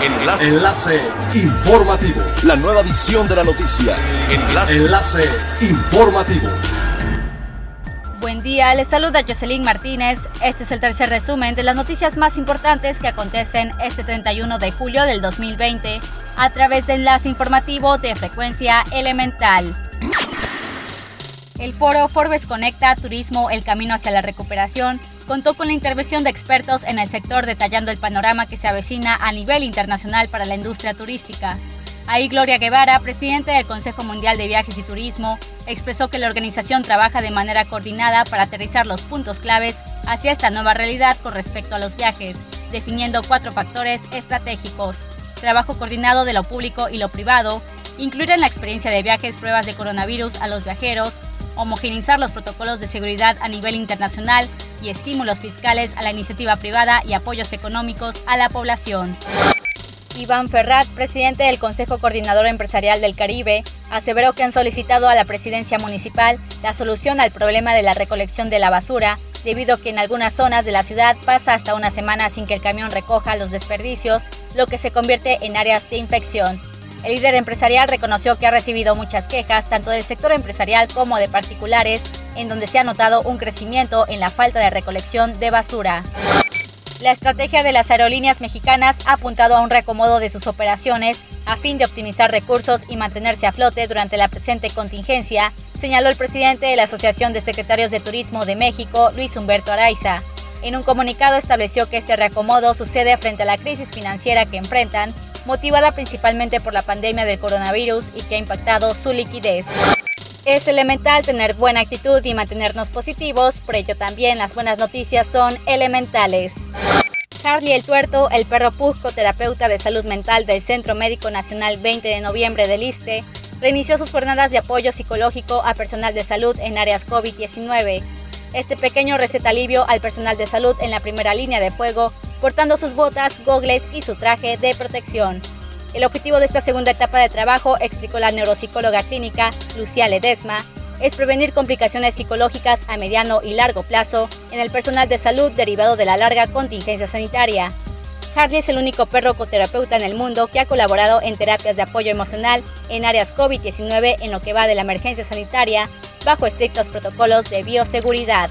Enlace. Enlace informativo. La nueva edición de la noticia. Enlace. Enlace informativo. Buen día, les saluda Jocelyn Martínez. Este es el tercer resumen de las noticias más importantes que acontecen este 31 de julio del 2020 a través de enlace informativo de frecuencia elemental. El foro Forbes Conecta Turismo, el camino hacia la recuperación, contó con la intervención de expertos en el sector detallando el panorama que se avecina a nivel internacional para la industria turística. Ahí Gloria Guevara, presidente del Consejo Mundial de Viajes y Turismo, expresó que la organización trabaja de manera coordinada para aterrizar los puntos claves hacia esta nueva realidad con respecto a los viajes, definiendo cuatro factores estratégicos. Trabajo coordinado de lo público y lo privado, incluir en la experiencia de viajes pruebas de coronavirus a los viajeros, homogeneizar los protocolos de seguridad a nivel internacional y estímulos fiscales a la iniciativa privada y apoyos económicos a la población. Iván Ferrat, presidente del Consejo Coordinador Empresarial del Caribe, aseveró que han solicitado a la presidencia municipal la solución al problema de la recolección de la basura, debido a que en algunas zonas de la ciudad pasa hasta una semana sin que el camión recoja los desperdicios, lo que se convierte en áreas de infección. El líder empresarial reconoció que ha recibido muchas quejas tanto del sector empresarial como de particulares, en donde se ha notado un crecimiento en la falta de recolección de basura. La estrategia de las aerolíneas mexicanas ha apuntado a un reacomodo de sus operaciones a fin de optimizar recursos y mantenerse a flote durante la presente contingencia, señaló el presidente de la Asociación de Secretarios de Turismo de México, Luis Humberto Araiza. En un comunicado estableció que este reacomodo sucede frente a la crisis financiera que enfrentan motivada principalmente por la pandemia del coronavirus y que ha impactado su liquidez. Es elemental tener buena actitud y mantenernos positivos, por ello también las buenas noticias son elementales. Harley el Tuerto, el perro Pusco, terapeuta de salud mental del Centro Médico Nacional 20 de noviembre del ISTE, reinició sus jornadas de apoyo psicológico a personal de salud en áreas COVID-19. Este pequeño receta alivio al personal de salud en la primera línea de fuego portando sus botas, gogles y su traje de protección. El objetivo de esta segunda etapa de trabajo, explicó la neuropsicóloga clínica Lucía Ledesma, es prevenir complicaciones psicológicas a mediano y largo plazo en el personal de salud derivado de la larga contingencia sanitaria. Harley es el único perro coterapeuta en el mundo que ha colaborado en terapias de apoyo emocional en áreas COVID-19 en lo que va de la emergencia sanitaria bajo estrictos protocolos de bioseguridad.